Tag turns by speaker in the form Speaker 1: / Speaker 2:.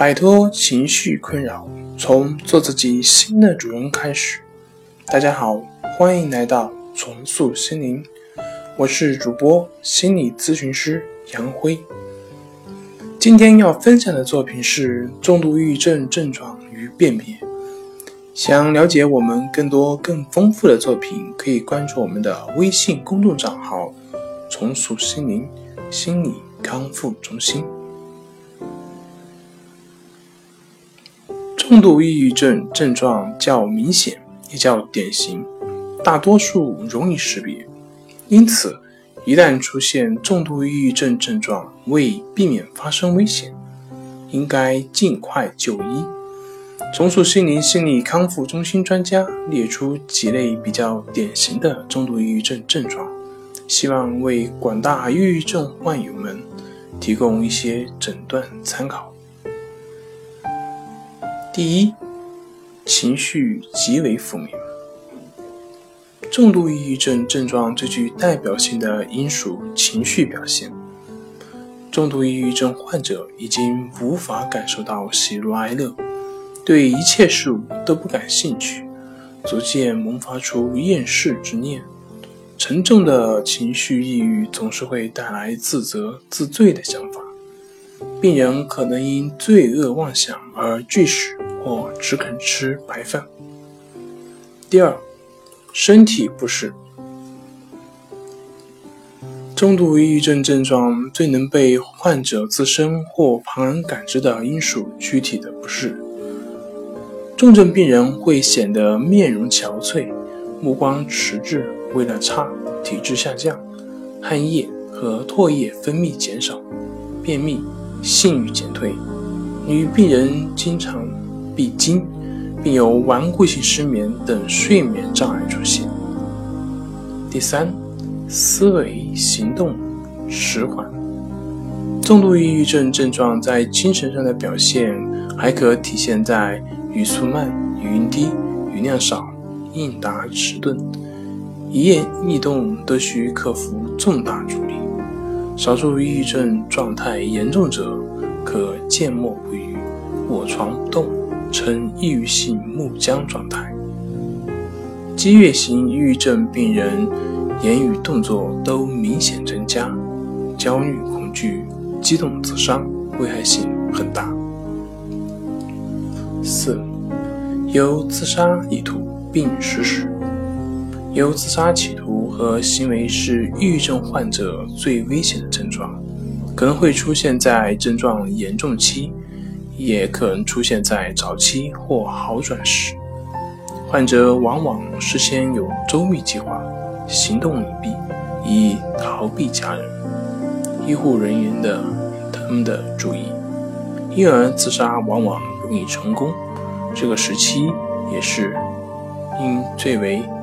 Speaker 1: 摆脱情绪困扰，从做自己新的主人开始。大家好，欢迎来到重塑心灵，我是主播心理咨询师杨辉。今天要分享的作品是重度抑郁症症状与辨别。想了解我们更多更丰富的作品，可以关注我们的微信公众账号“重塑心灵心理康复中心”。重度抑郁症症状较明显，也较典型，大多数容易识别。因此，一旦出现重度抑郁症症状，为避免发生危险，应该尽快就医。重塑心灵心理康复中心专家列出几类比较典型的重度抑郁症症状，希望为广大抑郁症患友们提供一些诊断参考。第一，情绪极为负面。重度抑郁症症状最具代表性的应属情绪表现。重度抑郁症患者已经无法感受到喜怒哀乐，对一切事物都不感兴趣，逐渐萌发出厌世之念。沉重的情绪抑郁总是会带来自责、自罪的想法。病人可能因罪恶妄想而拒食或只肯吃白饭。第二，身体不适。中度抑郁症症状最能被患者自身或旁人感知的因属躯体的不适。重症病人会显得面容憔悴、目光迟滞、为了差、体质下降、汗液和唾液分泌减少、便秘。性欲减退，女病人经常闭经，并有顽固性失眠等睡眠障碍出现。第三，思维行动迟缓。重度抑郁症症状在精神上的表现，还可体现在语速慢、语音低、语量少、应答迟钝，一言一动都需克服重大阻力。少数抑郁症状态严重者，可缄默不语、卧床不动，呈抑郁性木僵状态。激越型抑郁症病人言语动作都明显增加，焦虑、恐惧、激动、自伤，危害性很大。四，有自杀意图并实施。有自杀企图和行为是抑郁症患者最危险的症状，可能会出现在症状严重期，也可能出现在早期或好转时。患者往往事先有周密计划，行动隐蔽，以逃避家人、医护人员的他们的注意，因而自杀往往容易成功。这个时期也是因最为。